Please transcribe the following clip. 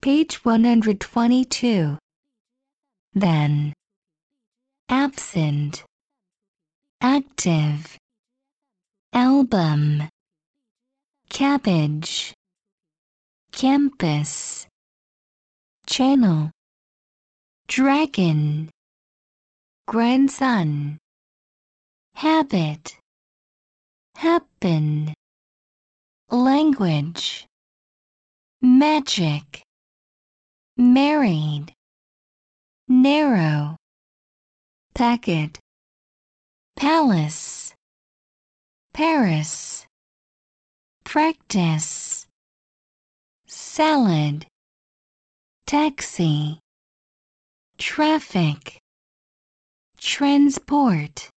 Page 122. Then. Absent. Active. Album. Cabbage. Campus. Channel. Dragon. Grandson. Habit. Happen. Language. Magic. Married. Narrow. Packet. Palace. Paris. Practice. Salad. Taxi. Traffic. Transport.